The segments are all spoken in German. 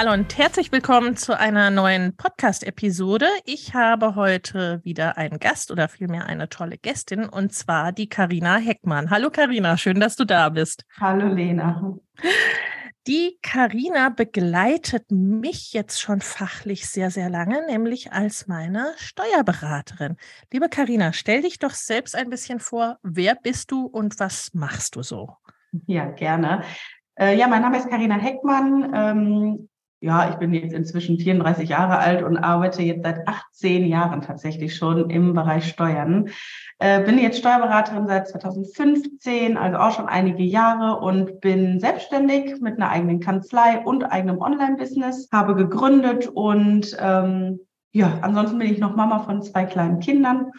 Hallo und herzlich willkommen zu einer neuen Podcast-Episode. Ich habe heute wieder einen Gast oder vielmehr eine tolle Gästin und zwar die Karina Heckmann. Hallo Karina, schön, dass du da bist. Hallo Lena. Die Karina begleitet mich jetzt schon fachlich sehr, sehr lange, nämlich als meine Steuerberaterin. Liebe Karina, stell dich doch selbst ein bisschen vor. Wer bist du und was machst du so? Ja, gerne. Äh, ja, mein Name ist Karina Heckmann. Ja, ich bin jetzt inzwischen 34 Jahre alt und arbeite jetzt seit 18 Jahren tatsächlich schon im Bereich Steuern. Äh, bin jetzt Steuerberaterin seit 2015, also auch schon einige Jahre und bin selbstständig mit einer eigenen Kanzlei und eigenem Online-Business, habe gegründet und ähm, ja, ansonsten bin ich noch Mama von zwei kleinen Kindern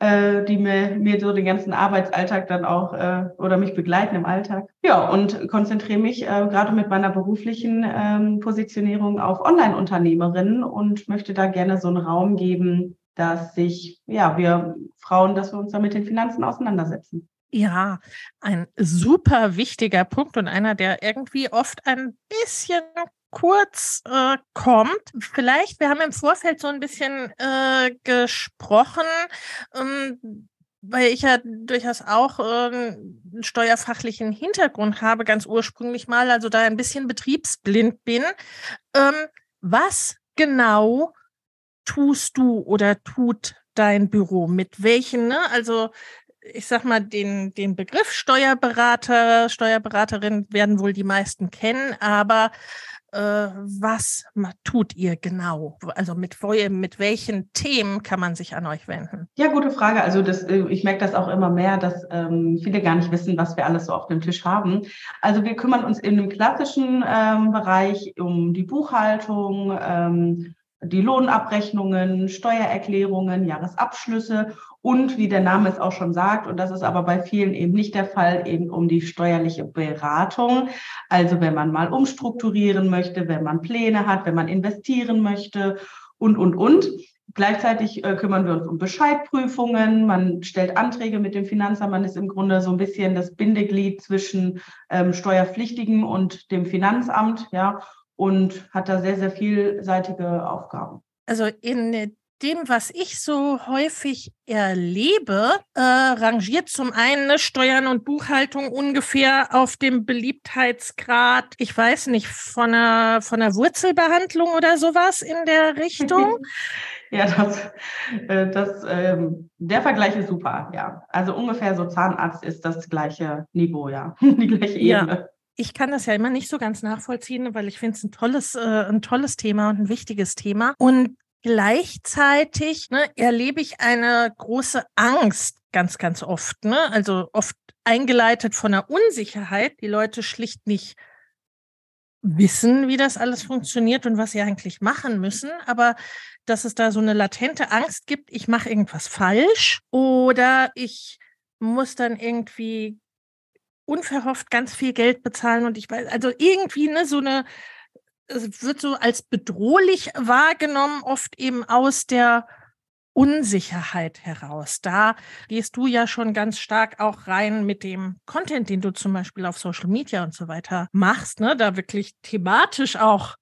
äh, die mir, mir so den ganzen Arbeitsalltag dann auch äh, oder mich begleiten im Alltag. Ja, und konzentriere mich äh, gerade mit meiner beruflichen ähm, Positionierung auf Online-Unternehmerinnen und möchte da gerne so einen Raum geben, dass sich, ja, wir Frauen, dass wir uns da mit den Finanzen auseinandersetzen. Ja, ein super wichtiger Punkt und einer, der irgendwie oft ein bisschen kurz äh, kommt. Vielleicht, wir haben im Vorfeld so ein bisschen äh, gesprochen, ähm, weil ich ja durchaus auch äh, einen steuerfachlichen Hintergrund habe, ganz ursprünglich mal, also da ein bisschen betriebsblind bin. Ähm, was genau tust du oder tut dein Büro? Mit welchen, ne? Also ich sag mal, den, den Begriff Steuerberater, Steuerberaterin werden wohl die meisten kennen, aber was tut ihr genau? Also mit, mit welchen Themen kann man sich an euch wenden? Ja, gute Frage. Also das, äh, ich merke das auch immer mehr, dass ähm, viele gar nicht wissen, was wir alles so auf dem Tisch haben. Also wir kümmern uns in dem klassischen ähm, Bereich um die Buchhaltung, ähm, die Lohnabrechnungen, Steuererklärungen, Jahresabschlüsse und wie der Name es auch schon sagt, und das ist aber bei vielen eben nicht der Fall, eben um die steuerliche Beratung. Also wenn man mal umstrukturieren möchte, wenn man Pläne hat, wenn man investieren möchte und, und, und. Gleichzeitig äh, kümmern wir uns um Bescheidprüfungen. Man stellt Anträge mit dem Finanzamt. Man ist im Grunde so ein bisschen das Bindeglied zwischen ähm, Steuerpflichtigen und dem Finanzamt, ja und hat da sehr, sehr vielseitige Aufgaben. Also in dem, was ich so häufig erlebe, äh, rangiert zum einen Steuern und Buchhaltung ungefähr auf dem Beliebtheitsgrad, ich weiß nicht, von einer, von einer Wurzelbehandlung oder sowas in der Richtung. ja, das, äh, das, ähm, der Vergleich ist super, ja. Also ungefähr so Zahnarzt ist das gleiche Niveau, ja, die gleiche Ebene. Ja ich kann das ja immer nicht so ganz nachvollziehen, weil ich finde es ein tolles, äh, ein tolles Thema und ein wichtiges Thema. Und gleichzeitig ne, erlebe ich eine große Angst ganz, ganz oft. Ne? Also oft eingeleitet von der Unsicherheit, die Leute schlicht nicht wissen, wie das alles funktioniert und was sie eigentlich machen müssen, aber dass es da so eine latente Angst gibt, ich mache irgendwas falsch oder ich muss dann irgendwie unverhofft ganz viel Geld bezahlen und ich weiß, also irgendwie ne, so eine, es wird so als bedrohlich wahrgenommen, oft eben aus der Unsicherheit heraus. Da gehst du ja schon ganz stark auch rein mit dem Content, den du zum Beispiel auf Social Media und so weiter machst, ne? da wirklich thematisch auch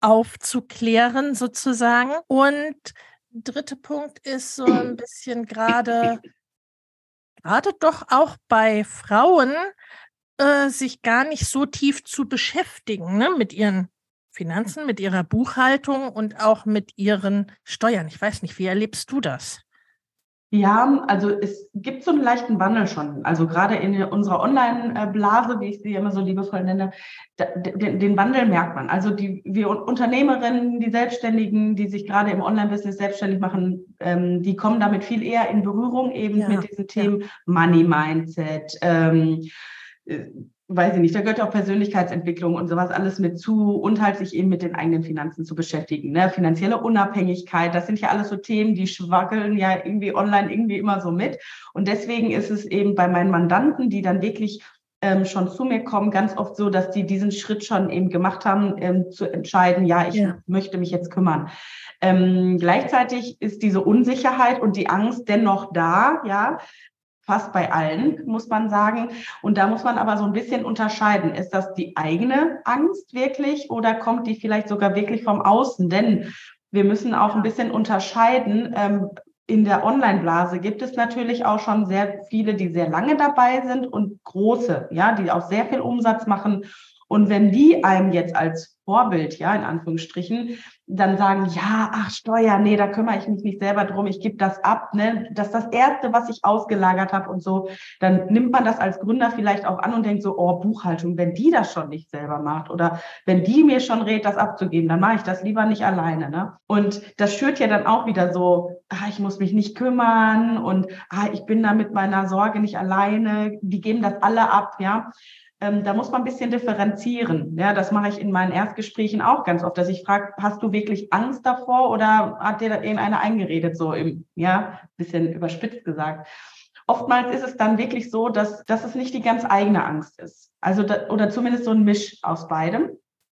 aufzuklären sozusagen. Und dritter Punkt ist so ein bisschen gerade gerade doch auch bei Frauen äh, sich gar nicht so tief zu beschäftigen ne, mit ihren Finanzen, mit ihrer Buchhaltung und auch mit ihren Steuern. Ich weiß nicht, wie erlebst du das? Ja, also es gibt so einen leichten Wandel schon. Also gerade in unserer Online-Blase, wie ich sie immer so liebevoll nenne, den Wandel merkt man. Also die wir Unternehmerinnen, die Selbstständigen, die sich gerade im Online-Business selbstständig machen, ähm, die kommen damit viel eher in Berührung eben ja, mit diesen Themen. Money Mindset. Ähm, äh, weiß ich nicht, da gehört auch Persönlichkeitsentwicklung und sowas alles mit zu und halt sich eben mit den eigenen Finanzen zu beschäftigen. Ne? Finanzielle Unabhängigkeit, das sind ja alles so Themen, die schwackeln ja irgendwie online irgendwie immer so mit. Und deswegen ist es eben bei meinen Mandanten, die dann wirklich ähm, schon zu mir kommen, ganz oft so, dass die diesen Schritt schon eben gemacht haben, ähm, zu entscheiden, ja, ich ja. möchte mich jetzt kümmern. Ähm, gleichzeitig ist diese Unsicherheit und die Angst dennoch da, ja, fast bei allen, muss man sagen. Und da muss man aber so ein bisschen unterscheiden. Ist das die eigene Angst wirklich oder kommt die vielleicht sogar wirklich vom Außen? Denn wir müssen auch ein bisschen unterscheiden. Ähm, in der Online-Blase gibt es natürlich auch schon sehr viele, die sehr lange dabei sind und große, ja, die auch sehr viel Umsatz machen. Und wenn die einem jetzt als Vorbild, ja, in Anführungsstrichen, dann sagen, ja, ach, Steuer, nee, da kümmere ich mich nicht selber drum, ich gebe das ab, ne? Das ist das Erste, was ich ausgelagert habe und so. Dann nimmt man das als Gründer vielleicht auch an und denkt so, oh, Buchhaltung, wenn die das schon nicht selber macht oder wenn die mir schon rät, das abzugeben, dann mache ich das lieber nicht alleine. Ne? Und das schürt ja dann auch wieder so, ah, ich muss mich nicht kümmern und ah, ich bin da mit meiner Sorge nicht alleine, die geben das alle ab, ja ähm, da muss man ein bisschen differenzieren. Ja, das mache ich in meinen Erstgesprächen auch ganz oft, dass ich frage, hast du wirklich Angst davor oder hat dir da irgendeiner eingeredet, so im, ja, bisschen überspitzt gesagt. Oftmals ist es dann wirklich so, dass, dass es nicht die ganz eigene Angst ist. Also, da, oder zumindest so ein Misch aus beidem.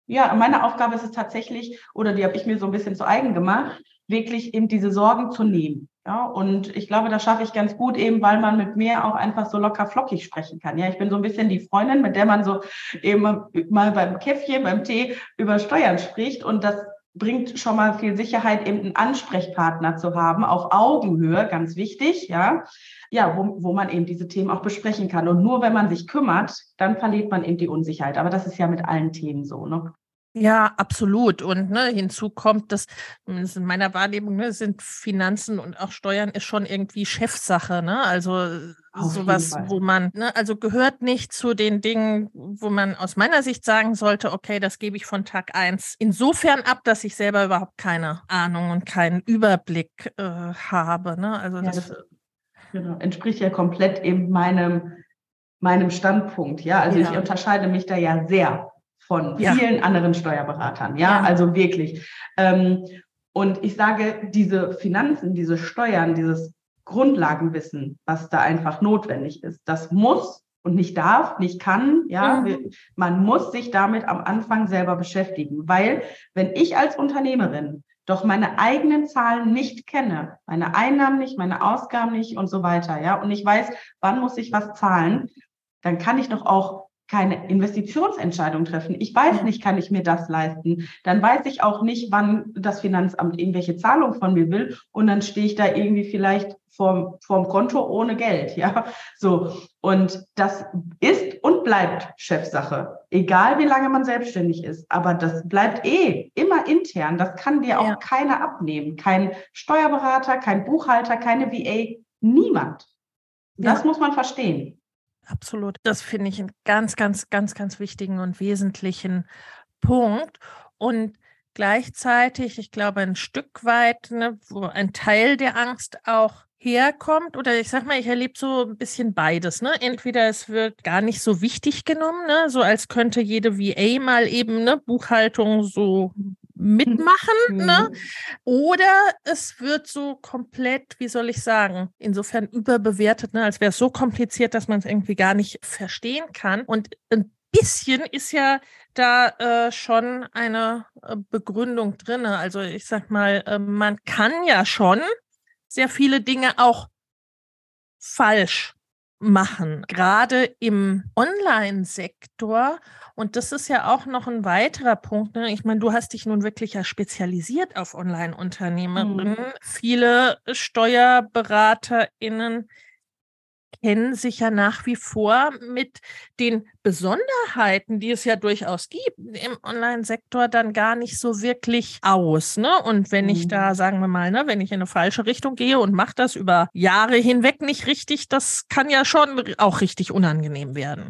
Ja, meine Aufgabe ist es tatsächlich, oder die habe ich mir so ein bisschen zu eigen gemacht, wirklich eben diese Sorgen zu nehmen. Ja, und ich glaube, das schaffe ich ganz gut, eben weil man mit mir auch einfach so locker flockig sprechen kann. Ja, ich bin so ein bisschen die Freundin, mit der man so eben mal beim Käffchen, beim Tee über Steuern spricht. Und das bringt schon mal viel Sicherheit, eben einen Ansprechpartner zu haben, auf Augenhöhe, ganz wichtig, ja. Ja, wo, wo man eben diese Themen auch besprechen kann. Und nur wenn man sich kümmert, dann verliert man eben die Unsicherheit. Aber das ist ja mit allen Themen so, ne? Ja, absolut. Und ne, hinzu kommt, dass zumindest in meiner Wahrnehmung ne, sind Finanzen und auch Steuern ist schon irgendwie Chefsache. Ne? Also Auf sowas, wo man, ne, also gehört nicht zu den Dingen, wo man aus meiner Sicht sagen sollte, okay, das gebe ich von Tag eins insofern ab, dass ich selber überhaupt keine Ahnung und keinen Überblick äh, habe. Ne? Also ja, das, das genau, entspricht ja komplett eben meinem meinem Standpunkt. Ja, also ja. ich unterscheide mich da ja sehr von vielen ja. anderen Steuerberatern. Ja, ja. also wirklich. Ähm, und ich sage, diese Finanzen, diese Steuern, dieses Grundlagenwissen, was da einfach notwendig ist, das muss und nicht darf, nicht kann, ja, mhm. man muss sich damit am Anfang selber beschäftigen, weil wenn ich als Unternehmerin doch meine eigenen Zahlen nicht kenne, meine Einnahmen nicht, meine Ausgaben nicht und so weiter, ja, und ich weiß, wann muss ich was zahlen, dann kann ich doch auch keine Investitionsentscheidung treffen. Ich weiß nicht, kann ich mir das leisten? Dann weiß ich auch nicht, wann das Finanzamt irgendwelche Zahlungen von mir will und dann stehe ich da irgendwie vielleicht vorm, vorm Konto ohne Geld, ja. So. Und das ist und bleibt Chefsache. Egal wie lange man selbstständig ist. Aber das bleibt eh immer intern. Das kann dir auch ja. keiner abnehmen. Kein Steuerberater, kein Buchhalter, keine VA, niemand. Das ja. muss man verstehen. Absolut. Das finde ich einen ganz, ganz, ganz, ganz wichtigen und wesentlichen Punkt. Und gleichzeitig, ich glaube, ein Stück weit, ne, wo ein Teil der Angst auch herkommt, oder ich sag mal, ich erlebe so ein bisschen beides. Ne? Entweder es wird gar nicht so wichtig genommen, ne? so als könnte jede VA mal eben ne, Buchhaltung so mitmachen, mhm. ne? Oder es wird so komplett, wie soll ich sagen, insofern überbewertet, ne? als wäre es so kompliziert, dass man es irgendwie gar nicht verstehen kann. Und ein bisschen ist ja da äh, schon eine äh, Begründung drin. Also ich sag mal, äh, man kann ja schon sehr viele Dinge auch falsch machen, gerade im Online-Sektor. Und das ist ja auch noch ein weiterer Punkt. Ne? Ich meine, du hast dich nun wirklich ja spezialisiert auf Online-Unternehmerinnen. Mhm. Viele SteuerberaterInnen kennen sich ja nach wie vor mit den Besonderheiten, die es ja durchaus gibt, im Online-Sektor dann gar nicht so wirklich aus. Ne? Und wenn mhm. ich da, mhm. sagen wir mal, ne, wenn ich in eine falsche Richtung gehe und mache das über Jahre hinweg nicht richtig, das kann ja schon auch richtig unangenehm werden.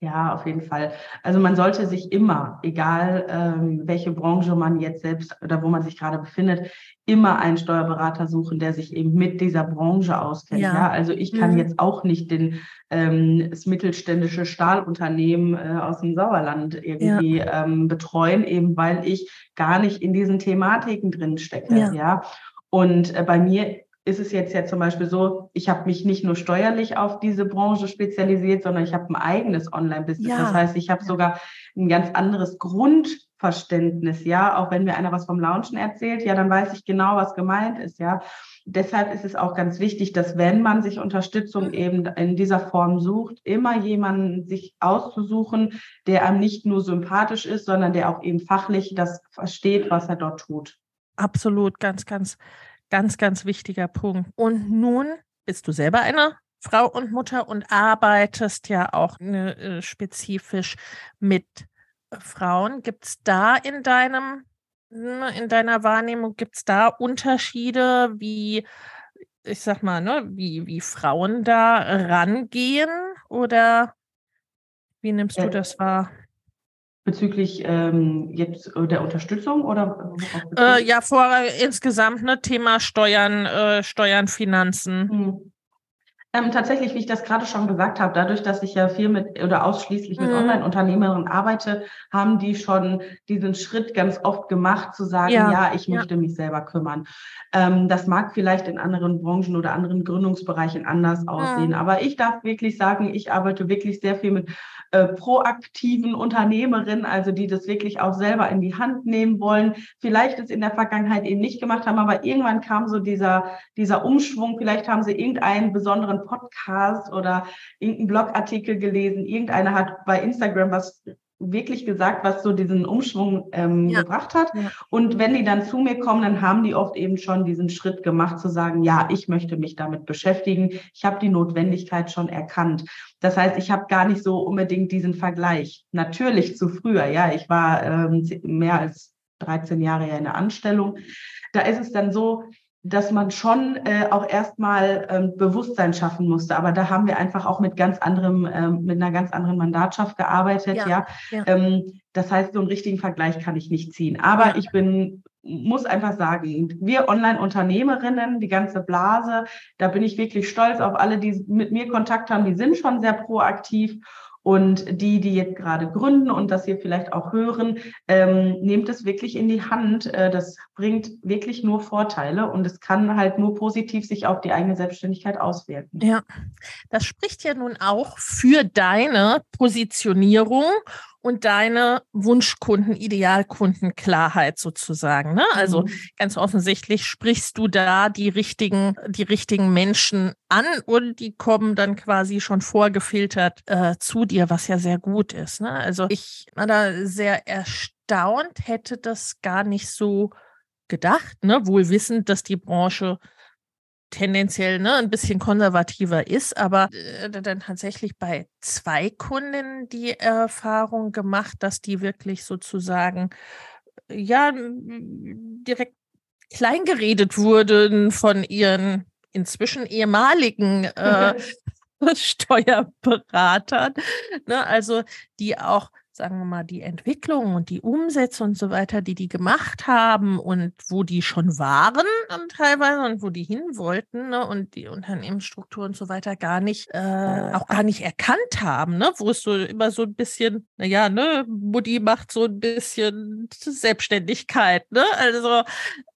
Ja, auf jeden Fall. Also man sollte sich immer, egal ähm, welche Branche man jetzt selbst oder wo man sich gerade befindet, immer einen Steuerberater suchen, der sich eben mit dieser Branche auskennt. Ja. ja? Also ich kann mhm. jetzt auch nicht den, ähm, das mittelständische Stahlunternehmen äh, aus dem Sauerland irgendwie ja. ähm, betreuen, eben weil ich gar nicht in diesen Thematiken drin stecke. Ja. ja? Und äh, bei mir ist es jetzt ja zum Beispiel so, ich habe mich nicht nur steuerlich auf diese Branche spezialisiert, sondern ich habe ein eigenes Online-Business. Ja. Das heißt, ich habe sogar ein ganz anderes Grundverständnis, ja. Auch wenn mir einer was vom Launchen erzählt, ja, dann weiß ich genau, was gemeint ist, ja. Deshalb ist es auch ganz wichtig, dass wenn man sich Unterstützung eben in dieser Form sucht, immer jemanden sich auszusuchen, der einem nicht nur sympathisch ist, sondern der auch eben fachlich das versteht, was er dort tut. Absolut, ganz, ganz Ganz, ganz wichtiger Punkt. Und nun bist du selber eine Frau und Mutter und arbeitest ja auch ne, äh, spezifisch mit Frauen. Gibt es da in deinem, ne, in deiner Wahrnehmung, gibt es da Unterschiede, wie, ich sag mal, ne, wie, wie Frauen da rangehen? Oder wie nimmst du das wahr? Bezüglich ähm, jetzt äh, der Unterstützung oder? Äh, ja, vor insgesamt ne Thema Steuern, äh, Steuern, Finanzen. Hm. Ähm, tatsächlich, wie ich das gerade schon gesagt habe, dadurch, dass ich ja viel mit oder ausschließlich mit mhm. Online-Unternehmerinnen arbeite, haben die schon diesen Schritt ganz oft gemacht, zu sagen, ja, ja ich möchte ja. mich selber kümmern. Ähm, das mag vielleicht in anderen Branchen oder anderen Gründungsbereichen anders aussehen, mhm. aber ich darf wirklich sagen, ich arbeite wirklich sehr viel mit äh, proaktiven Unternehmerinnen, also die das wirklich auch selber in die Hand nehmen wollen, vielleicht es in der Vergangenheit eben nicht gemacht haben, aber irgendwann kam so dieser, dieser Umschwung, vielleicht haben sie irgendeinen besonderen Podcast oder irgendeinen Blogartikel gelesen, irgendeiner hat bei Instagram was wirklich gesagt, was so diesen Umschwung ähm, ja. gebracht hat. Ja. Und wenn die dann zu mir kommen, dann haben die oft eben schon diesen Schritt gemacht, zu sagen, ja, ich möchte mich damit beschäftigen. Ich habe die Notwendigkeit schon erkannt. Das heißt, ich habe gar nicht so unbedingt diesen Vergleich. Natürlich zu früher, ja, ich war ähm, mehr als 13 Jahre ja in der Anstellung. Da ist es dann so, dass man schon äh, auch erstmal ähm, Bewusstsein schaffen musste. Aber da haben wir einfach auch mit ganz anderem, ähm, mit einer ganz anderen Mandatschaft gearbeitet. Ja, ja. ja. Ähm, das heißt, so einen richtigen Vergleich kann ich nicht ziehen. Aber ja. ich bin, muss einfach sagen, wir Online-Unternehmerinnen, die ganze Blase, da bin ich wirklich stolz auf alle, die mit mir Kontakt haben. Die sind schon sehr proaktiv. Und die, die jetzt gerade gründen und das hier vielleicht auch hören, ähm, nehmt es wirklich in die Hand. Äh, das bringt wirklich nur Vorteile und es kann halt nur positiv sich auf die eigene Selbstständigkeit auswirken. Ja, das spricht ja nun auch für deine Positionierung und deine Wunschkunden, Idealkundenklarheit sozusagen. Ne? Also mhm. ganz offensichtlich sprichst du da die richtigen, die richtigen Menschen an und die kommen dann quasi schon vorgefiltert äh, zu dir, was ja sehr gut ist. Ne? Also ich war da sehr erstaunt, hätte das gar nicht so gedacht, ne? wohl wissend, dass die Branche tendenziell ne, ein bisschen konservativer ist, aber äh, dann tatsächlich bei zwei Kunden die Erfahrung gemacht, dass die wirklich sozusagen ja direkt kleingeredet wurden von ihren inzwischen ehemaligen äh, Steuerberatern, ne, also die auch sagen wir mal, die Entwicklung und die Umsätze und so weiter, die die gemacht haben und wo die schon waren und teilweise und wo die hin wollten ne, und die Unternehmensstruktur und so weiter gar nicht, äh, auch gar nicht erkannt haben, ne, wo es so immer so ein bisschen, naja, ne, Mutti macht so ein bisschen Selbstständigkeit, ne, also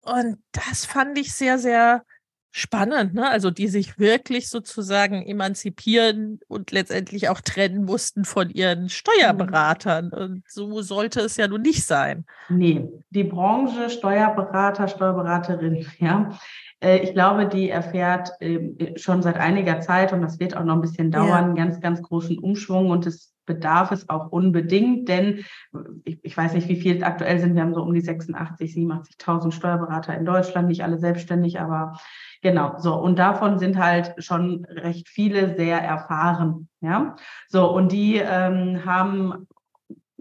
und das fand ich sehr, sehr spannend, ne? Also die sich wirklich sozusagen emanzipieren und letztendlich auch trennen mussten von ihren mhm. Steuerberatern. Und so sollte es ja nun nicht sein. Nee, die Branche Steuerberater, Steuerberaterin, ja. Äh, ich glaube, die erfährt ähm, schon seit einiger Zeit, und das wird auch noch ein bisschen dauern, ja. einen ganz, ganz großen Umschwung. Und es bedarf es auch unbedingt, denn ich, ich weiß nicht, wie viel aktuell sind. Wir haben so um die 86, 87.000 Steuerberater in Deutschland, nicht alle selbstständig, aber genau so. Und davon sind halt schon recht viele sehr erfahren. Ja, so und die ähm, haben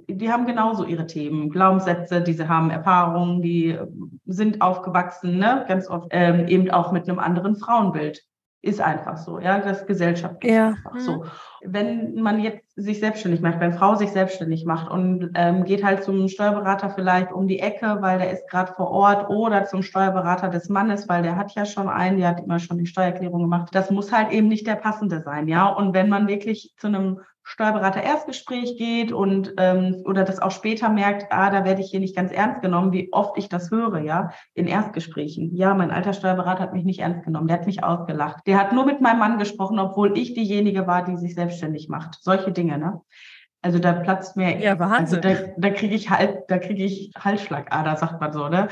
die haben genauso ihre Themen, Glaubenssätze, diese haben Erfahrungen, die sind aufgewachsen, ne? ganz oft ähm, eben auch mit einem anderen Frauenbild. Ist einfach so, ja, das Gesellschaft ist ja. einfach so. Wenn man jetzt sich selbstständig macht, wenn Frau sich selbstständig macht und ähm, geht halt zum Steuerberater vielleicht um die Ecke, weil der ist gerade vor Ort oder zum Steuerberater des Mannes, weil der hat ja schon einen, der hat immer schon die Steuererklärung gemacht. Das muss halt eben nicht der passende sein, ja. Und wenn man wirklich zu einem Steuerberater Erstgespräch geht und ähm, oder das auch später merkt, ah, da werde ich hier nicht ganz ernst genommen, wie oft ich das höre, ja, in Erstgesprächen. Ja, mein alter Steuerberater hat mich nicht ernst genommen, der hat mich ausgelacht. Der hat nur mit meinem Mann gesprochen, obwohl ich diejenige war, die sich selbstständig macht. Solche Dinge, ne? Also da platzt mir, ja, also da, da kriege ich halt, da kriege ich Halsschlagader, sagt man so, ne?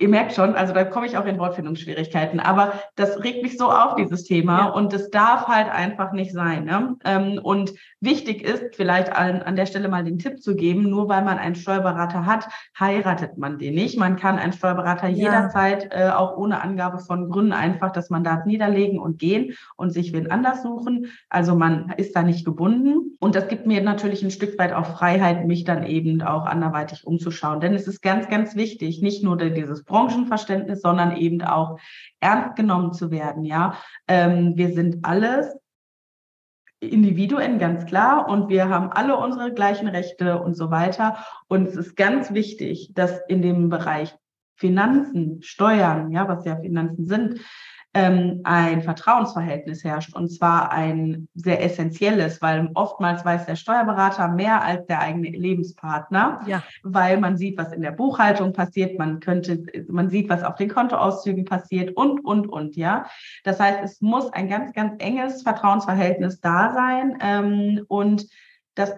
Ihr merkt schon, also da komme ich auch in Wortfindungsschwierigkeiten. Aber das regt mich so auf, dieses Thema. Ja. Und es darf halt einfach nicht sein. Ne? Ähm, und wichtig ist, vielleicht an, an der Stelle mal den Tipp zu geben, nur weil man einen Steuerberater hat, heiratet man den nicht. Man kann einen Steuerberater ja. jederzeit, äh, auch ohne Angabe von Gründen, einfach das Mandat niederlegen und gehen und sich wen anders suchen. Also man ist da nicht gebunden. Und das gibt mir natürlich ein Stück weit auch Freiheit, mich dann eben auch anderweitig umzuschauen. Denn es ist ganz, ganz wichtig, nicht nur dieses Branchenverständnis, sondern eben auch ernst genommen zu werden. Ja, ähm, wir sind alles Individuen, ganz klar, und wir haben alle unsere gleichen Rechte und so weiter. Und es ist ganz wichtig, dass in dem Bereich Finanzen, Steuern, ja, was ja Finanzen sind, ähm, ein Vertrauensverhältnis herrscht und zwar ein sehr essentielles, weil oftmals weiß der Steuerberater mehr als der eigene Lebenspartner, ja. weil man sieht, was in der Buchhaltung passiert, man könnte, man sieht, was auf den Kontoauszügen passiert und, und, und, ja. Das heißt, es muss ein ganz, ganz enges Vertrauensverhältnis da sein ähm, und das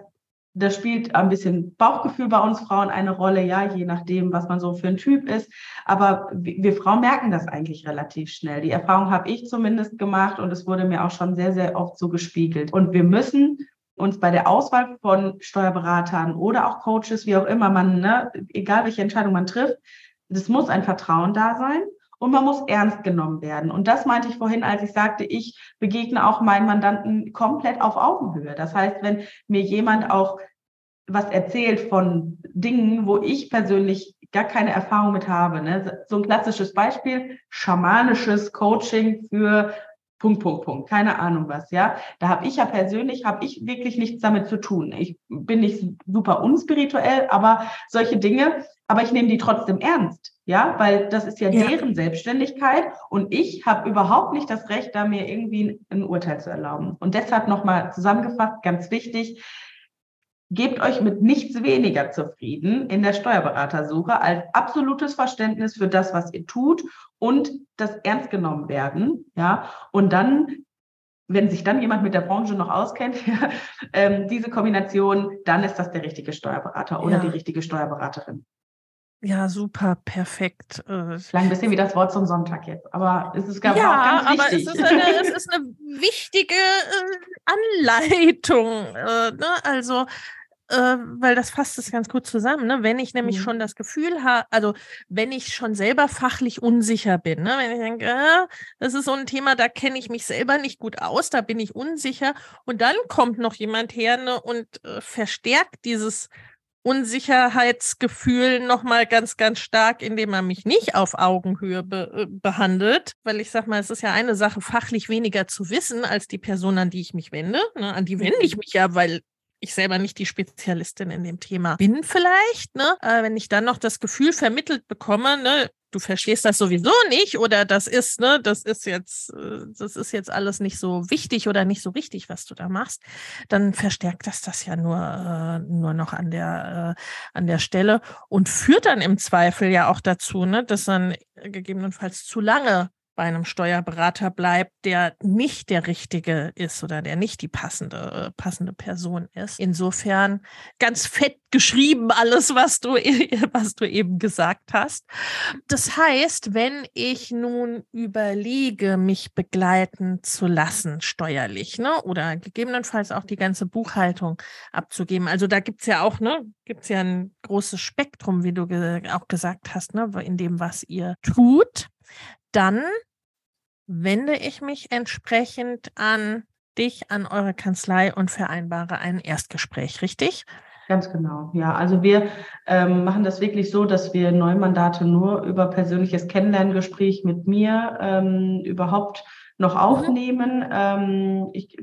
das spielt ein bisschen Bauchgefühl bei uns Frauen eine Rolle, ja, je nachdem, was man so für ein Typ ist. Aber wir Frauen merken das eigentlich relativ schnell. Die Erfahrung habe ich zumindest gemacht und es wurde mir auch schon sehr, sehr oft so gespiegelt. Und wir müssen uns bei der Auswahl von Steuerberatern oder auch Coaches, wie auch immer man, ne, egal welche Entscheidung man trifft, es muss ein Vertrauen da sein und man muss ernst genommen werden. Und das meinte ich vorhin, als ich sagte, ich begegne auch meinen Mandanten komplett auf Augenhöhe. Das heißt, wenn mir jemand auch was erzählt von Dingen, wo ich persönlich gar keine Erfahrung mit habe. Ne? So ein klassisches Beispiel, schamanisches Coaching für Punkt, Punkt, Punkt, keine Ahnung was, ja. Da habe ich ja persönlich, habe ich wirklich nichts damit zu tun. Ich bin nicht super unspirituell, aber solche Dinge, aber ich nehme die trotzdem ernst, ja, weil das ist ja, ja. deren Selbstständigkeit und ich habe überhaupt nicht das Recht, da mir irgendwie ein Urteil zu erlauben. Und deshalb nochmal zusammengefasst, ganz wichtig, Gebt euch mit nichts weniger zufrieden in der Steuerberatersuche als absolutes Verständnis für das, was ihr tut und das ernst genommen werden. Ja, und dann wenn sich dann jemand mit der Branche noch auskennt, ähm, diese Kombination, dann ist das der richtige Steuerberater oder ja. die richtige Steuerberaterin. Ja, super, perfekt. Äh, Klang ein bisschen wie das Wort zum Sonntag jetzt, aber es ist gar ja, ganz wichtig. aber es ist eine, es ist eine wichtige äh, Anleitung. Äh, ne? Also äh, weil das fasst es ganz gut zusammen. Ne? Wenn ich nämlich mhm. schon das Gefühl habe, also wenn ich schon selber fachlich unsicher bin, ne? wenn ich denke, äh, das ist so ein Thema, da kenne ich mich selber nicht gut aus, da bin ich unsicher und dann kommt noch jemand her ne, und äh, verstärkt dieses Unsicherheitsgefühl nochmal ganz, ganz stark, indem er mich nicht auf Augenhöhe be äh, behandelt. Weil ich sag mal, es ist ja eine Sache, fachlich weniger zu wissen als die Person, an die ich mich wende. Ne? An die wende ich mhm. mich ja, weil ich selber nicht die Spezialistin in dem Thema bin vielleicht, ne? Äh, wenn ich dann noch das Gefühl vermittelt bekomme, ne, du verstehst das sowieso nicht oder das ist, ne, das ist jetzt, äh, das ist jetzt alles nicht so wichtig oder nicht so richtig, was du da machst, dann verstärkt das das ja nur, äh, nur noch an der, äh, an der Stelle und führt dann im Zweifel ja auch dazu, ne, dass dann gegebenenfalls zu lange bei einem Steuerberater bleibt, der nicht der richtige ist oder der nicht die passende, passende Person ist. Insofern ganz fett geschrieben alles, was du, was du eben gesagt hast. Das heißt, wenn ich nun überlege, mich begleiten zu lassen, steuerlich, ne, oder gegebenenfalls auch die ganze Buchhaltung abzugeben. Also da gibt es ja auch, ne, gibt es ja ein großes Spektrum, wie du ge auch gesagt hast, ne, in dem, was ihr tut. Dann wende ich mich entsprechend an dich, an eure Kanzlei und vereinbare ein Erstgespräch, richtig? Ganz genau, ja. Also wir ähm, machen das wirklich so, dass wir Neumandate nur über persönliches Kennenlerngespräch mit mir ähm, überhaupt noch mhm. aufnehmen. Mhm. Ähm, ich,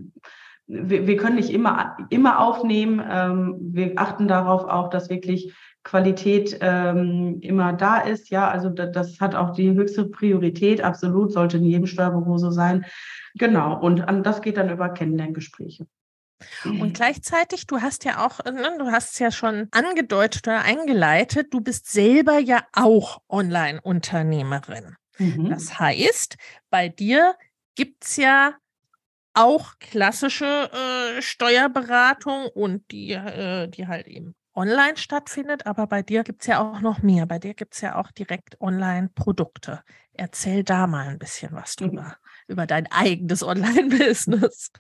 wir, wir, können nicht immer, immer aufnehmen. Ähm, wir achten darauf auch, dass wirklich Qualität ähm, immer da ist. Ja, also das, das hat auch die höchste Priorität. Absolut sollte in jedem Steuerbüro so sein. Genau. Und an, das geht dann über Kennenlerngespräche. Und gleichzeitig, du hast ja auch, ne, du hast es ja schon angedeutet oder eingeleitet, du bist selber ja auch Online-Unternehmerin. Mhm. Das heißt, bei dir gibt es ja auch klassische äh, Steuerberatung und die, äh, die halt eben online stattfindet, aber bei dir gibt es ja auch noch mehr. Bei dir gibt es ja auch direkt Online-Produkte. Erzähl da mal ein bisschen was drüber, mhm. über dein eigenes Online-Business.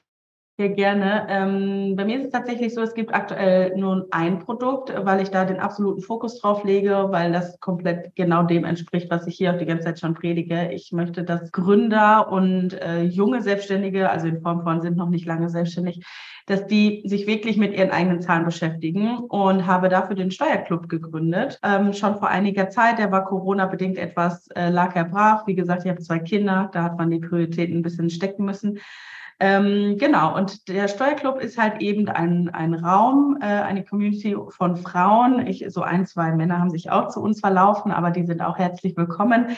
Sehr gerne. Ähm, bei mir ist es tatsächlich so, es gibt aktuell nur ein Produkt, weil ich da den absoluten Fokus drauf lege, weil das komplett genau dem entspricht, was ich hier auch die ganze Zeit schon predige. Ich möchte, dass Gründer und äh, junge Selbstständige, also in Form von sind noch nicht lange selbstständig, dass die sich wirklich mit ihren eigenen Zahlen beschäftigen und habe dafür den Steuerclub gegründet. Ähm, schon vor einiger Zeit, der war Corona-bedingt etwas, äh, lag er brach. Wie gesagt, ich habe zwei Kinder, da hat man die Prioritäten ein bisschen stecken müssen. Ähm, genau, und der Steuerclub ist halt eben ein, ein Raum, äh, eine Community von Frauen. Ich, so ein, zwei Männer haben sich auch zu uns verlaufen, aber die sind auch herzlich willkommen.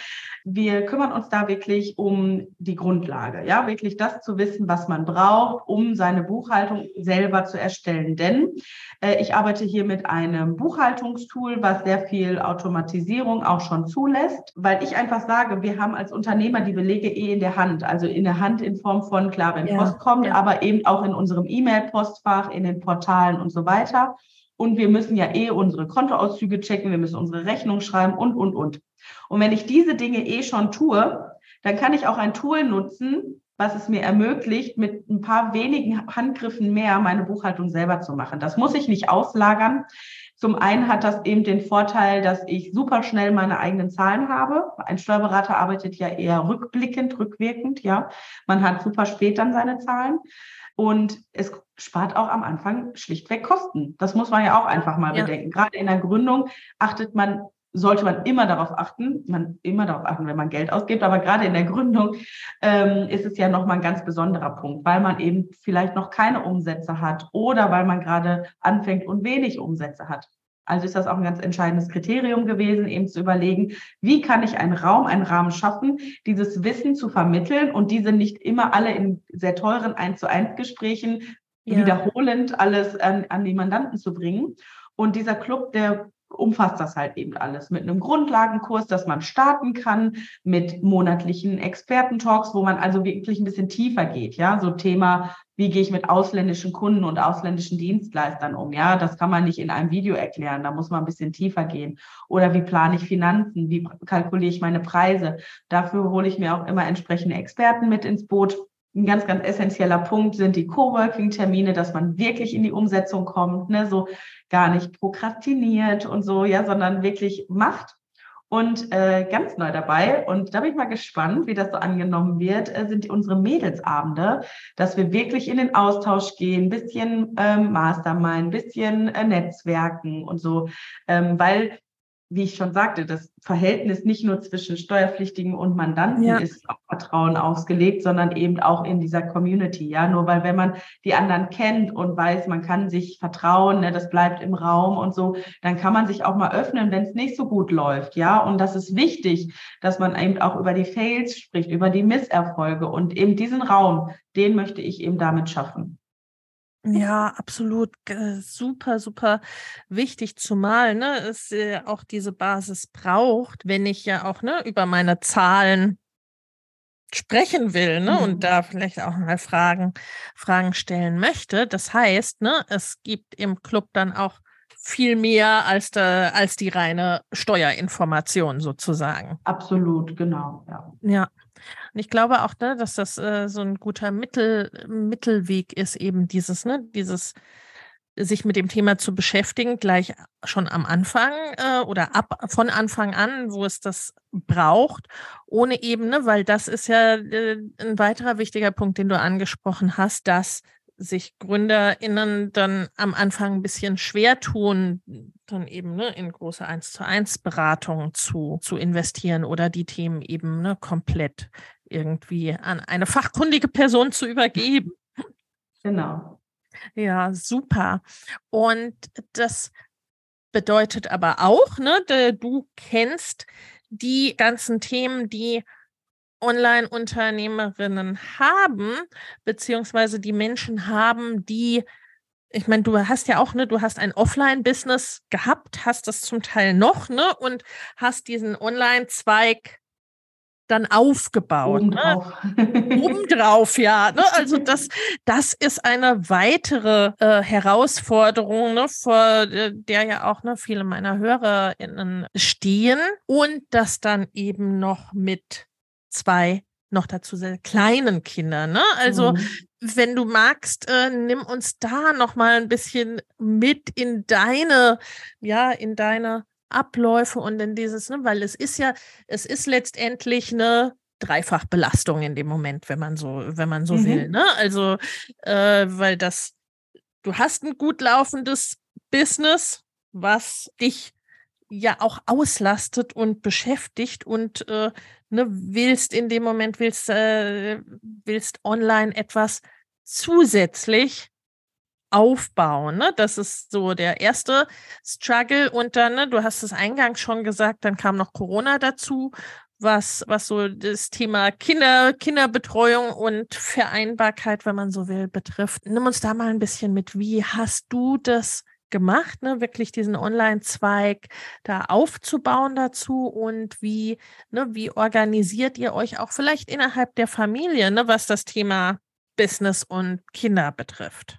Wir kümmern uns da wirklich um die Grundlage, ja, wirklich das zu wissen, was man braucht, um seine Buchhaltung selber zu erstellen. Denn äh, ich arbeite hier mit einem Buchhaltungstool, was sehr viel Automatisierung auch schon zulässt, weil ich einfach sage, wir haben als Unternehmer die Belege eh in der Hand, also in der Hand in Form von, klar, wenn ja, Post kommt, ja. aber eben auch in unserem E-Mail-Postfach, in den Portalen und so weiter. Und wir müssen ja eh unsere Kontoauszüge checken, wir müssen unsere Rechnung schreiben und, und, und. Und wenn ich diese Dinge eh schon tue, dann kann ich auch ein Tool nutzen, was es mir ermöglicht, mit ein paar wenigen Handgriffen mehr meine Buchhaltung selber zu machen. Das muss ich nicht auslagern. Zum einen hat das eben den Vorteil, dass ich super schnell meine eigenen Zahlen habe. Ein Steuerberater arbeitet ja eher rückblickend, rückwirkend, ja. Man hat super spät dann seine Zahlen. Und es spart auch am Anfang schlichtweg Kosten. Das muss man ja auch einfach mal ja. bedenken. Gerade in der Gründung achtet man sollte man immer darauf achten, man immer darauf achten, wenn man Geld ausgibt, aber gerade in der Gründung ähm, ist es ja nochmal ein ganz besonderer Punkt, weil man eben vielleicht noch keine Umsätze hat oder weil man gerade anfängt und wenig Umsätze hat. Also ist das auch ein ganz entscheidendes Kriterium gewesen, eben zu überlegen, wie kann ich einen Raum, einen Rahmen schaffen, dieses Wissen zu vermitteln und diese nicht immer alle in sehr teuren 1 zu 1 Gesprächen ja. wiederholend alles an, an die Mandanten zu bringen. Und dieser Club, der umfasst das halt eben alles mit einem Grundlagenkurs, dass man starten kann, mit monatlichen Expertentalks, wo man also wirklich ein bisschen tiefer geht, ja, so Thema, wie gehe ich mit ausländischen Kunden und ausländischen Dienstleistern um, ja, das kann man nicht in einem Video erklären, da muss man ein bisschen tiefer gehen. Oder wie plane ich Finanzen, wie kalkuliere ich meine Preise? Dafür hole ich mir auch immer entsprechende Experten mit ins Boot ein ganz, ganz essentieller Punkt sind die Coworking-Termine, dass man wirklich in die Umsetzung kommt, ne, so gar nicht prokrastiniert und so, ja, sondern wirklich macht. Und äh, ganz neu dabei, und da bin ich mal gespannt, wie das so angenommen wird, äh, sind unsere Mädelsabende, dass wir wirklich in den Austausch gehen, bisschen ähm, Mastermind, bisschen äh, Netzwerken und so, ähm, weil wie ich schon sagte, das Verhältnis nicht nur zwischen Steuerpflichtigen und Mandanten ja. ist auf Vertrauen ausgelegt, sondern eben auch in dieser Community. Ja, nur weil wenn man die anderen kennt und weiß, man kann sich vertrauen, ne, das bleibt im Raum und so, dann kann man sich auch mal öffnen, wenn es nicht so gut läuft. Ja, und das ist wichtig, dass man eben auch über die Fails spricht, über die Misserfolge und eben diesen Raum, den möchte ich eben damit schaffen. Ja, absolut. Super, super wichtig, zumal ne, es äh, auch diese Basis braucht, wenn ich ja auch ne, über meine Zahlen sprechen will ne, mhm. und da vielleicht auch mal Fragen, Fragen stellen möchte. Das heißt, ne, es gibt im Club dann auch viel mehr als, de, als die reine Steuerinformation sozusagen. Absolut, genau. Ja. ja. Und ich glaube auch, ne, dass das äh, so ein guter Mittel, Mittelweg ist, eben dieses, ne, dieses sich mit dem Thema zu beschäftigen, gleich schon am Anfang äh, oder ab von Anfang an, wo es das braucht, ohne Ebene, weil das ist ja äh, ein weiterer wichtiger Punkt, den du angesprochen hast, dass sich GründerInnen dann am Anfang ein bisschen schwer tun, dann eben ne, in große 1 zu 1 Beratungen zu, zu investieren oder die Themen eben ne, komplett irgendwie an eine fachkundige Person zu übergeben. Genau. Ja, super. Und das bedeutet aber auch, ne, du kennst die ganzen Themen, die Online-Unternehmerinnen haben, beziehungsweise die Menschen haben, die, ich meine, du hast ja auch, ne, du hast ein Offline-Business gehabt, hast das zum Teil noch, ne, und hast diesen Online-Zweig dann aufgebaut. Obendrauf. Ne? Obendrauf, ja. Ne? Also das, das ist eine weitere äh, Herausforderung, ne, vor äh, der ja auch ne, viele meiner HörerInnen stehen. Und das dann eben noch mit zwei noch dazu sehr kleinen Kindern. Ne? Also mhm. wenn du magst, äh, nimm uns da noch mal ein bisschen mit in deine, ja, in deine Abläufe und in dieses, ne, weil es ist ja, es ist letztendlich eine Dreifachbelastung in dem Moment, wenn man so, wenn man so mhm. will. Ne? Also, äh, weil das, du hast ein gut laufendes Business, was dich ja auch auslastet und beschäftigt und äh, ne, willst in dem Moment, willst, äh, willst online etwas zusätzlich aufbauen. Ne? Das ist so der erste Struggle. Und dann, ne, du hast es eingangs schon gesagt, dann kam noch Corona dazu, was, was so das Thema Kinder, Kinderbetreuung und Vereinbarkeit, wenn man so will, betrifft. Nimm uns da mal ein bisschen mit. Wie hast du das gemacht, ne, wirklich diesen Online-Zweig da aufzubauen dazu und wie, ne, wie organisiert ihr euch auch vielleicht innerhalb der Familie, ne, was das Thema Business und Kinder betrifft?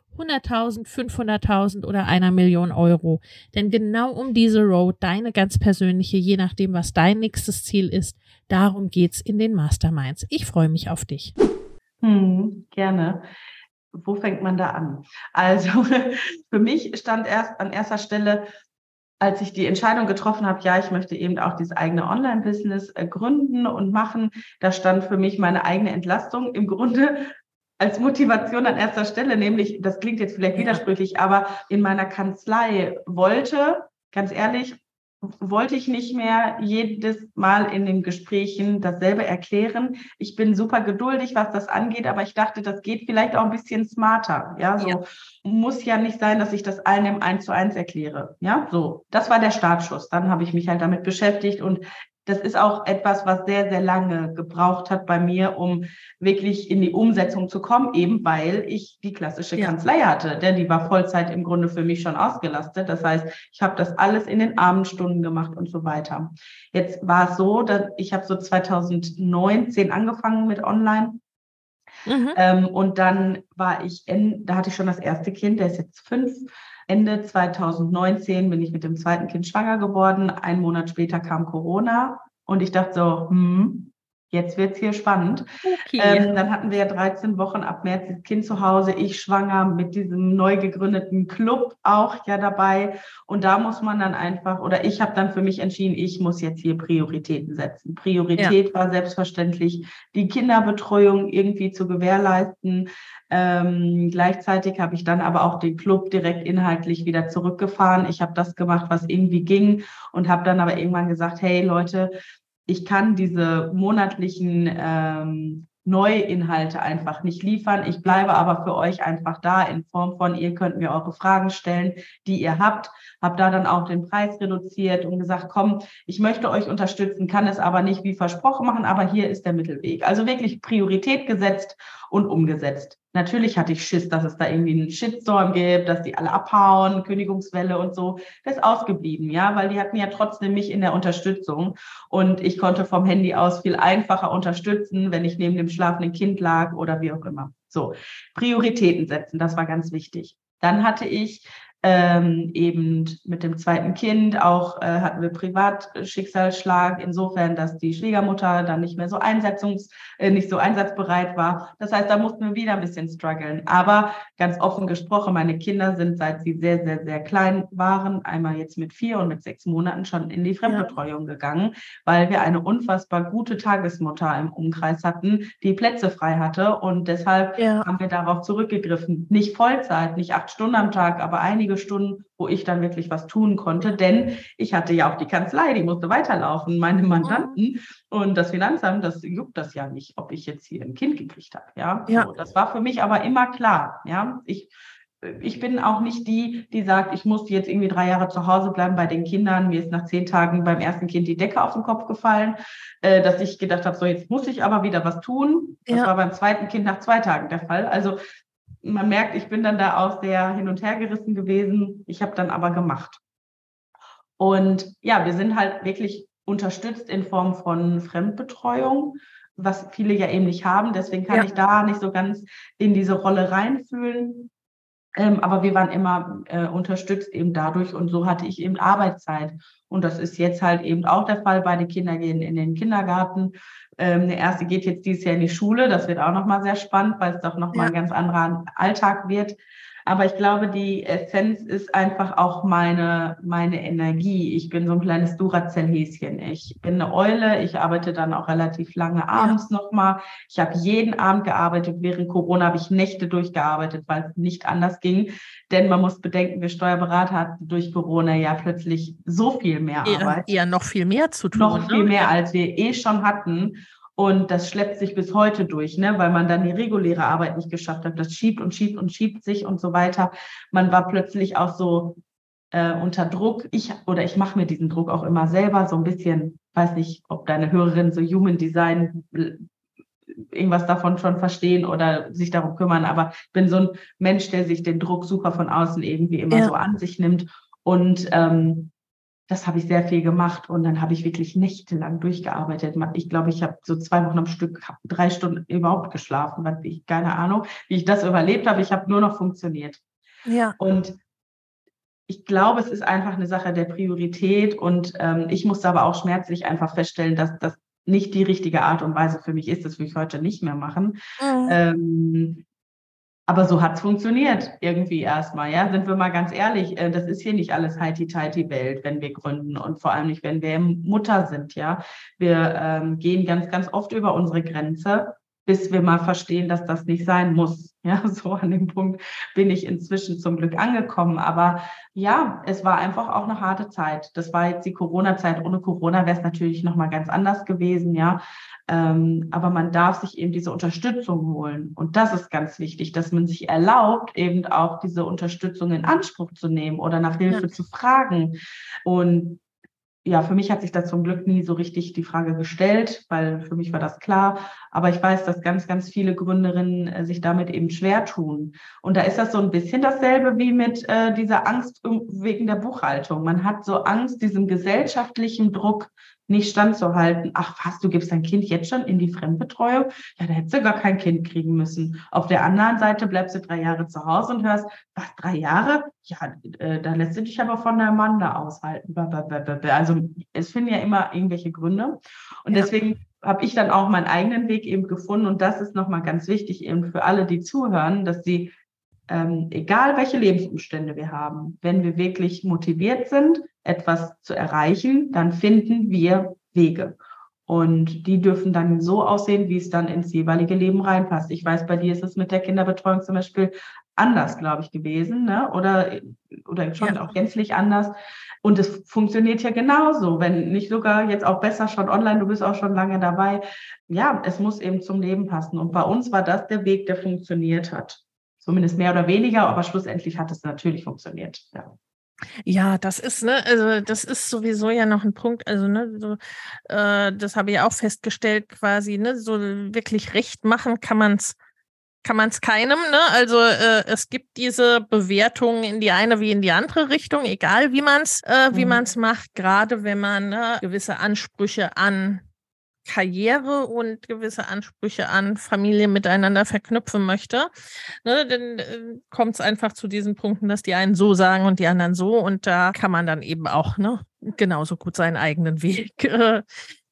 100.000, 500.000 oder einer Million Euro. Denn genau um diese Road, deine ganz persönliche, je nachdem, was dein nächstes Ziel ist, darum geht's in den Masterminds. Ich freue mich auf dich. Hm, gerne. Wo fängt man da an? Also für mich stand erst an erster Stelle, als ich die Entscheidung getroffen habe, ja, ich möchte eben auch dieses eigene Online-Business äh, gründen und machen, da stand für mich meine eigene Entlastung im Grunde als Motivation an erster Stelle, nämlich, das klingt jetzt vielleicht widersprüchlich, aber in meiner Kanzlei wollte, ganz ehrlich, wollte ich nicht mehr jedes Mal in den Gesprächen dasselbe erklären. Ich bin super geduldig, was das angeht, aber ich dachte, das geht vielleicht auch ein bisschen smarter. Ja, so ja. muss ja nicht sein, dass ich das allen im Eins zu eins erkläre. Ja, so. Das war der Startschuss. Dann habe ich mich halt damit beschäftigt und das ist auch etwas, was sehr, sehr lange gebraucht hat bei mir, um wirklich in die Umsetzung zu kommen, eben weil ich die klassische ja. Kanzlei hatte. Denn die war Vollzeit im Grunde für mich schon ausgelastet. Das heißt, ich habe das alles in den Abendstunden gemacht und so weiter. Jetzt war es so, dass ich habe so 2019 angefangen mit Online. Mhm. Ähm, und dann war ich, in, da hatte ich schon das erste Kind, der ist jetzt fünf. Ende 2019 bin ich mit dem zweiten Kind schwanger geworden. Ein Monat später kam Corona und ich dachte so, hm, Jetzt wird's hier spannend. Okay. Ähm, dann hatten wir ja 13 Wochen ab März das Kind zu Hause, ich schwanger mit diesem neu gegründeten Club auch ja dabei. Und da muss man dann einfach, oder ich habe dann für mich entschieden, ich muss jetzt hier Prioritäten setzen. Priorität ja. war selbstverständlich, die Kinderbetreuung irgendwie zu gewährleisten. Ähm, gleichzeitig habe ich dann aber auch den Club direkt inhaltlich wieder zurückgefahren. Ich habe das gemacht, was irgendwie ging und habe dann aber irgendwann gesagt, hey Leute, ich kann diese monatlichen ähm, Neuinhalte einfach nicht liefern. Ich bleibe aber für euch einfach da in Form von, ihr könnt mir eure Fragen stellen, die ihr habt. Hab da dann auch den Preis reduziert und gesagt, komm, ich möchte euch unterstützen, kann es aber nicht wie versprochen machen, aber hier ist der Mittelweg. Also wirklich Priorität gesetzt und umgesetzt. Natürlich hatte ich Schiss, dass es da irgendwie einen Shitstorm gibt, dass die alle abhauen, Kündigungswelle und so. Das ist ausgeblieben, ja, weil die hatten ja trotzdem mich in der Unterstützung und ich konnte vom Handy aus viel einfacher unterstützen, wenn ich neben dem schlafenden Kind lag oder wie auch immer. So, Prioritäten setzen, das war ganz wichtig. Dann hatte ich ähm, eben mit dem zweiten Kind auch äh, hatten wir Privatschicksalsschlag, insofern, dass die Schwiegermutter dann nicht mehr so einsetzungs, äh, nicht so einsatzbereit war. Das heißt, da mussten wir wieder ein bisschen strugglen. Aber ganz offen gesprochen, meine Kinder sind, seit sie sehr, sehr, sehr klein waren, einmal jetzt mit vier und mit sechs Monaten schon in die Fremdbetreuung ja. gegangen, weil wir eine unfassbar gute Tagesmutter im Umkreis hatten, die Plätze frei hatte. Und deshalb ja. haben wir darauf zurückgegriffen. Nicht Vollzeit, nicht acht Stunden am Tag, aber einige wenige Stunden, wo ich dann wirklich was tun konnte, denn ich hatte ja auch die Kanzlei, die musste weiterlaufen, meine Mandanten und das Finanzamt, das juckt das ja nicht, ob ich jetzt hier ein Kind gekriegt habe. Ja, ja. So, das war für mich aber immer klar. Ja, ich ich bin auch nicht die, die sagt, ich muss jetzt irgendwie drei Jahre zu Hause bleiben bei den Kindern. Mir ist nach zehn Tagen beim ersten Kind die Decke auf den Kopf gefallen, äh, dass ich gedacht habe, so jetzt muss ich aber wieder was tun. Das ja. war beim zweiten Kind nach zwei Tagen der Fall. Also man merkt, ich bin dann da auch sehr hin und her gerissen gewesen. Ich habe dann aber gemacht. Und ja, wir sind halt wirklich unterstützt in Form von Fremdbetreuung, was viele ja eben nicht haben. Deswegen kann ja. ich da nicht so ganz in diese Rolle reinfühlen. Ähm, aber wir waren immer äh, unterstützt eben dadurch und so hatte ich eben Arbeitszeit. Und das ist jetzt halt eben auch der Fall. Beide Kinder gehen in den Kindergarten. Ähm, der erste geht jetzt dieses Jahr in die Schule. Das wird auch nochmal sehr spannend, weil es doch nochmal ja. ein ganz anderer Alltag wird. Aber ich glaube, die Essenz ist einfach auch meine, meine Energie. Ich bin so ein kleines Duracell-Häschen. Ich bin eine Eule. Ich arbeite dann auch relativ lange abends ja. nochmal. Ich habe jeden Abend gearbeitet. Während Corona habe ich Nächte durchgearbeitet, weil es nicht anders ging. Denn man muss bedenken, wir Steuerberater hatten durch Corona ja plötzlich so viel mehr Arbeit. Eher, eher noch viel mehr zu tun. Noch viel ne? mehr, als wir eh schon hatten. Und das schleppt sich bis heute durch, ne, weil man dann die reguläre Arbeit nicht geschafft hat. Das schiebt und schiebt und schiebt sich und so weiter. Man war plötzlich auch so äh, unter Druck. Ich oder ich mache mir diesen Druck auch immer selber so ein bisschen. Weiß nicht, ob deine Hörerinnen so Human Design äh, irgendwas davon schon verstehen oder sich darum kümmern. Aber ich bin so ein Mensch, der sich den Druck super von außen irgendwie immer ja. so an sich nimmt. Und ähm, das habe ich sehr viel gemacht und dann habe ich wirklich nächtelang durchgearbeitet. Ich glaube, ich habe so zwei Wochen am Stück, drei Stunden überhaupt geschlafen, weil ich keine Ahnung, wie ich das überlebt habe. Ich habe nur noch funktioniert. Ja. Und ich glaube, es ist einfach eine Sache der Priorität und ähm, ich musste aber auch schmerzlich einfach feststellen, dass das nicht die richtige Art und Weise für mich ist. Das will ich heute nicht mehr machen. Mhm. Ähm, aber so hat's funktioniert irgendwie erstmal, ja. Sind wir mal ganz ehrlich, äh, das ist hier nicht alles heiti-teiti-Welt, wenn wir gründen und vor allem nicht, wenn wir Mutter sind, ja. Wir ähm, gehen ganz, ganz oft über unsere Grenze, bis wir mal verstehen, dass das nicht sein muss. Ja, so an dem Punkt bin ich inzwischen zum Glück angekommen. Aber ja, es war einfach auch eine harte Zeit. Das war jetzt die Corona-Zeit. Ohne Corona wäre es natürlich nochmal ganz anders gewesen, ja. Ähm, aber man darf sich eben diese Unterstützung holen. Und das ist ganz wichtig, dass man sich erlaubt, eben auch diese Unterstützung in Anspruch zu nehmen oder nach Hilfe ja. zu fragen. Und ja, für mich hat sich da zum Glück nie so richtig die Frage gestellt, weil für mich war das klar. Aber ich weiß, dass ganz, ganz viele Gründerinnen äh, sich damit eben schwer tun. Und da ist das so ein bisschen dasselbe wie mit äh, dieser Angst wegen der Buchhaltung. Man hat so Angst, diesem gesellschaftlichen Druck nicht standzuhalten. Ach was, du gibst dein Kind jetzt schon in die Fremdbetreuung? Ja, da hättest du gar kein Kind kriegen müssen. Auf der anderen Seite bleibst du drei Jahre zu Hause und hörst, was, drei Jahre? Ja, äh, da lässt du dich aber von deinem Mann da aushalten. Also es finden ja immer irgendwelche Gründe. Und ja. deswegen habe ich dann auch meinen eigenen Weg eben gefunden. Und das ist nochmal ganz wichtig eben für alle, die zuhören, dass sie, ähm, egal welche Lebensumstände wir haben, wenn wir wirklich motiviert sind, etwas zu erreichen, dann finden wir Wege. Und die dürfen dann so aussehen, wie es dann ins jeweilige Leben reinpasst. Ich weiß, bei dir ist es mit der Kinderbetreuung zum Beispiel anders, glaube ich, gewesen, ne? Oder, oder schon ja. auch gänzlich anders. Und es funktioniert ja genauso, wenn nicht sogar jetzt auch besser schon online, du bist auch schon lange dabei. Ja, es muss eben zum Leben passen. Und bei uns war das der Weg, der funktioniert hat. Zumindest mehr oder weniger, aber schlussendlich hat es natürlich funktioniert. Ja. Ja, das ist, ne, also das ist sowieso ja noch ein Punkt, also, ne, so, äh, das habe ich auch festgestellt, quasi, ne, so wirklich recht machen kann man es kann man es keinem, ne? Also äh, es gibt diese Bewertungen in die eine wie in die andere Richtung, egal wie man es äh, wie mhm. man es macht, gerade wenn man ne, gewisse Ansprüche an Karriere und gewisse Ansprüche an Familie miteinander verknüpfen möchte, ne, dann äh, kommt es einfach zu diesen Punkten, dass die einen so sagen und die anderen so. Und da kann man dann eben auch ne, genauso gut seinen eigenen Weg äh,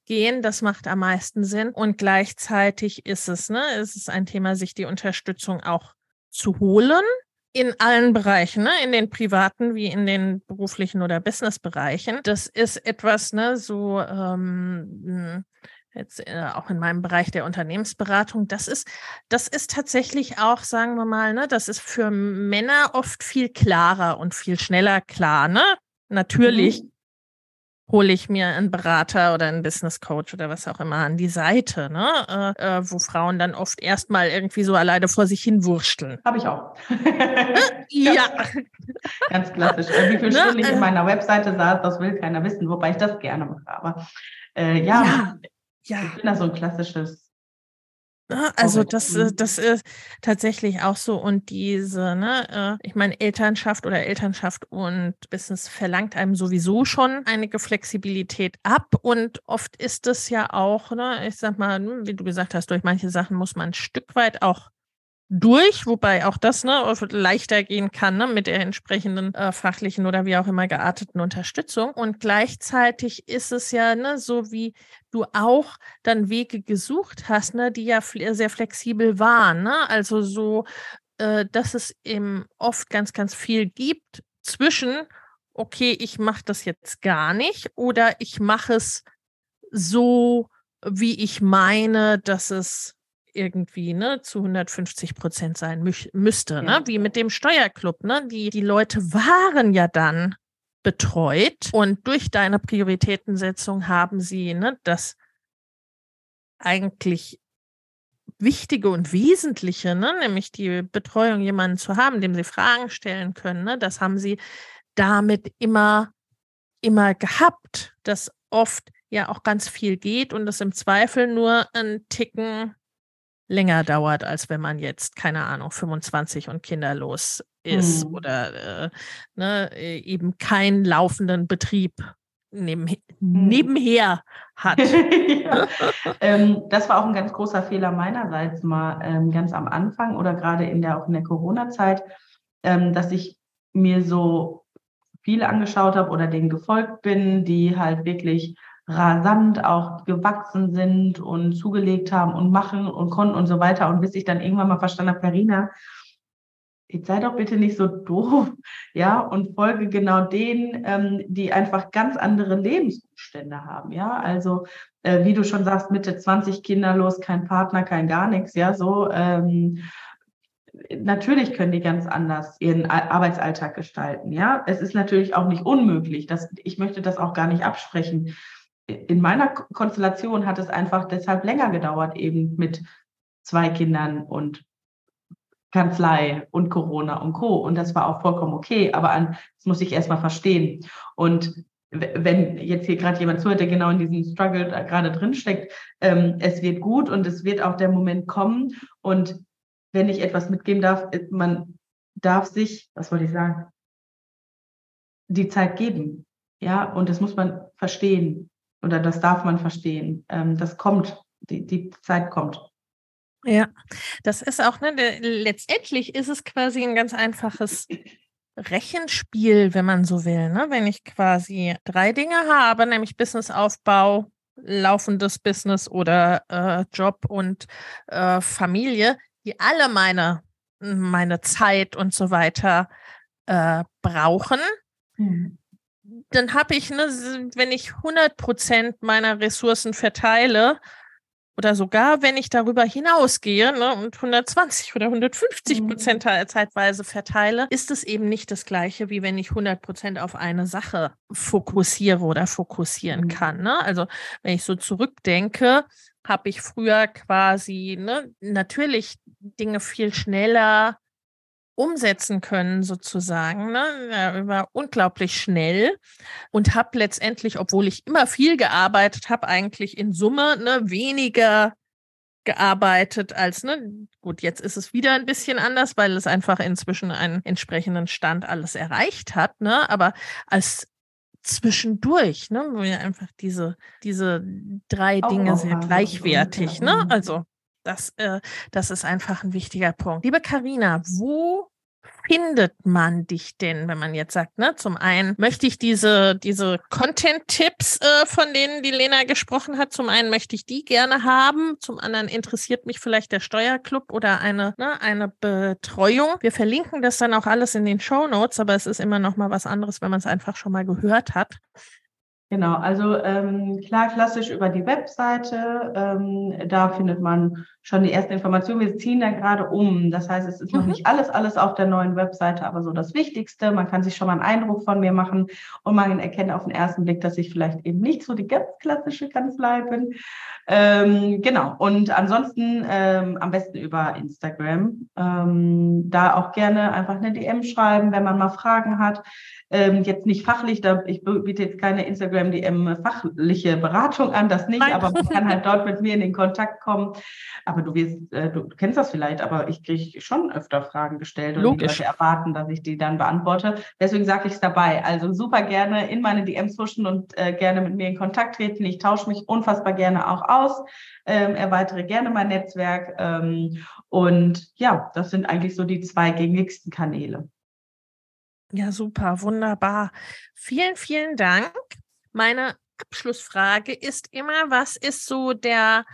gehen. Das macht am meisten Sinn. Und gleichzeitig ist es, ne, ist es ein Thema, sich die Unterstützung auch zu holen in allen Bereichen, ne? in den privaten wie in den beruflichen oder Businessbereichen. Das ist etwas, ne, so ähm, jetzt äh, auch in meinem Bereich der Unternehmensberatung, das ist, das ist tatsächlich auch, sagen wir mal, ne, das ist für Männer oft viel klarer und viel schneller klar. Ne? Natürlich mhm. hole ich mir einen Berater oder einen Business Coach oder was auch immer an die Seite, ne? Äh, äh, wo Frauen dann oft erstmal irgendwie so alleine vor sich hin wursteln. Habe ich auch. ja. Ganz klassisch. Wie viele ne? Stunden ich in äh meiner Webseite saß, das will keiner wissen, wobei ich das gerne mache. Aber äh, ja, ja, ja. Ich bin da so ein klassisches ne, also das, äh, das ist tatsächlich auch so. Und diese, ne, äh, ich meine, Elternschaft oder Elternschaft und Business verlangt einem sowieso schon einige Flexibilität ab. Und oft ist es ja auch, ne, ich sag mal, hm, wie du gesagt hast, durch manche Sachen muss man ein Stück weit auch durch, wobei auch das ne, leichter gehen kann ne, mit der entsprechenden äh, fachlichen oder wie auch immer gearteten Unterstützung. Und gleichzeitig ist es ja ne, so, wie du auch dann Wege gesucht hast, ne, die ja sehr flexibel waren. Ne? Also so, äh, dass es eben oft ganz, ganz viel gibt zwischen, okay, ich mache das jetzt gar nicht oder ich mache es so, wie ich meine, dass es irgendwie ne, zu 150 Prozent sein mü müsste, ne? ja. ne? wie mit dem Steuerclub. Ne? Die, die Leute waren ja dann betreut und durch deine Prioritätensetzung haben sie ne, das eigentlich Wichtige und Wesentliche, ne, nämlich die Betreuung, jemanden zu haben, dem sie Fragen stellen können, ne, das haben sie damit immer, immer gehabt, dass oft ja auch ganz viel geht und es im Zweifel nur ein Ticken länger dauert, als wenn man jetzt, keine Ahnung, 25 und kinderlos ist mhm. oder äh, ne, äh, eben keinen laufenden Betrieb neben, mhm. nebenher hat. ja. ähm, das war auch ein ganz großer Fehler meinerseits mal ähm, ganz am Anfang oder gerade in der auch in der Corona-Zeit, ähm, dass ich mir so viele angeschaut habe oder denen gefolgt bin, die halt wirklich rasant auch gewachsen sind und zugelegt haben und machen und konnten und so weiter. Und bis ich dann irgendwann mal verstanden habe, Carina, jetzt sei doch bitte nicht so doof, ja, und folge genau denen, ähm, die einfach ganz andere Lebensumstände haben, ja. Also, äh, wie du schon sagst, Mitte 20 kinderlos, kein Partner, kein gar nichts, ja, so. Ähm, natürlich können die ganz anders ihren Arbeitsalltag gestalten, ja. Es ist natürlich auch nicht unmöglich. Das, ich möchte das auch gar nicht absprechen in meiner Konstellation hat es einfach deshalb länger gedauert, eben mit zwei Kindern und Kanzlei und Corona und Co. Und das war auch vollkommen okay, aber an, das muss ich erstmal verstehen. Und wenn jetzt hier gerade jemand zuhört, der genau in diesem Struggle gerade drinsteckt, ähm, es wird gut und es wird auch der Moment kommen. Und wenn ich etwas mitgeben darf, man darf sich, was wollte ich sagen, die Zeit geben. Ja, und das muss man verstehen oder das darf man verstehen. Ähm, das kommt, die, die Zeit kommt. Ja, das ist auch, ne, letztendlich ist es quasi ein ganz einfaches Rechenspiel, wenn man so will. Ne? Wenn ich quasi drei Dinge habe, nämlich Businessaufbau, laufendes Business oder äh, Job und äh, Familie, die alle meine, meine Zeit und so weiter äh, brauchen, mhm. Dann habe ich, ne, wenn ich 100 Prozent meiner Ressourcen verteile, oder sogar, wenn ich darüber hinausgehe ne, und 120 oder 150 mhm. Prozent mhm. zeitweise verteile, ist es eben nicht das Gleiche, wie wenn ich 100 Prozent auf eine Sache fokussiere oder fokussieren mhm. kann. Ne? Also wenn ich so zurückdenke, habe ich früher quasi ne, natürlich Dinge viel schneller umsetzen können, sozusagen. Ne? Ja, war unglaublich schnell und habe letztendlich, obwohl ich immer viel gearbeitet habe, eigentlich in Summe ne, weniger gearbeitet als, ne, gut, jetzt ist es wieder ein bisschen anders, weil es einfach inzwischen einen entsprechenden Stand alles erreicht hat, ne, aber als zwischendurch, ne, wo wir einfach diese, diese drei Dinge sehr gleichwertig, ne, also das, äh, das ist einfach ein wichtiger Punkt. Liebe Karina, wo findet man dich denn, wenn man jetzt sagt, ne, zum einen möchte ich diese, diese Content-Tipps, äh, von denen die Lena gesprochen hat, zum einen möchte ich die gerne haben, zum anderen interessiert mich vielleicht der Steuerclub oder eine, ne, eine Betreuung. Wir verlinken das dann auch alles in den Show Notes, aber es ist immer noch mal was anderes, wenn man es einfach schon mal gehört hat. Genau, also ähm, klar, klassisch über die Webseite. Ähm, da findet man schon die ersten Informationen. Wir ziehen da gerade um. Das heißt, es ist mhm. noch nicht alles, alles auf der neuen Webseite, aber so das Wichtigste. Man kann sich schon mal einen Eindruck von mir machen und man erkennt auf den ersten Blick, dass ich vielleicht eben nicht so die ganz klassische Kanzlei bin. Ähm, genau. Und ansonsten ähm, am besten über Instagram. Ähm, da auch gerne einfach eine DM schreiben, wenn man mal Fragen hat. Ähm, jetzt nicht fachlich, da ich biete jetzt keine Instagram-DM fachliche Beratung an, das nicht, Nein. aber man kann halt dort mit mir in den Kontakt kommen. Aber du wirst, äh, du kennst das vielleicht, aber ich kriege schon öfter Fragen gestellt und Logisch. die Leute erwarten, dass ich die dann beantworte. Deswegen sage ich es dabei. Also super gerne in meine DMs huschen und äh, gerne mit mir in Kontakt treten. Ich tausche mich unfassbar gerne auch aus, ähm, erweitere gerne mein Netzwerk. Ähm, und ja, das sind eigentlich so die zwei gängigsten Kanäle. Ja, super, wunderbar. Vielen, vielen Dank. Meine Abschlussfrage ist immer, was ist so der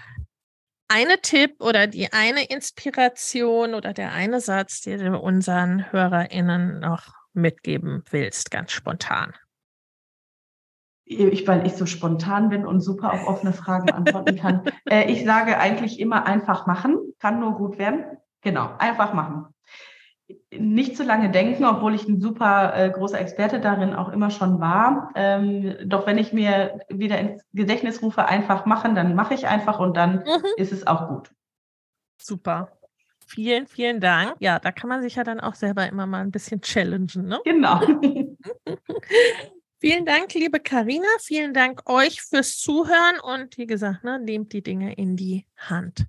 eine Tipp oder die eine Inspiration oder der eine Satz, den du unseren HörerInnen noch mitgeben willst, ganz spontan? Ich, weil ich so spontan bin und super auf offene Fragen antworten kann. äh, ich sage eigentlich immer einfach machen, kann nur gut werden. Genau, einfach machen nicht zu lange denken, obwohl ich ein super äh, großer Experte darin auch immer schon war. Ähm, doch wenn ich mir wieder ins Gedächtnis rufe, einfach machen, dann mache ich einfach und dann mhm. ist es auch gut. Super. Vielen, vielen Dank. Ja, da kann man sich ja dann auch selber immer mal ein bisschen challengen. Ne? Genau. vielen Dank, liebe Karina. Vielen Dank euch fürs Zuhören und wie gesagt, ne, nehmt die Dinge in die Hand.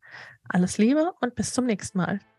Alles Liebe und bis zum nächsten Mal.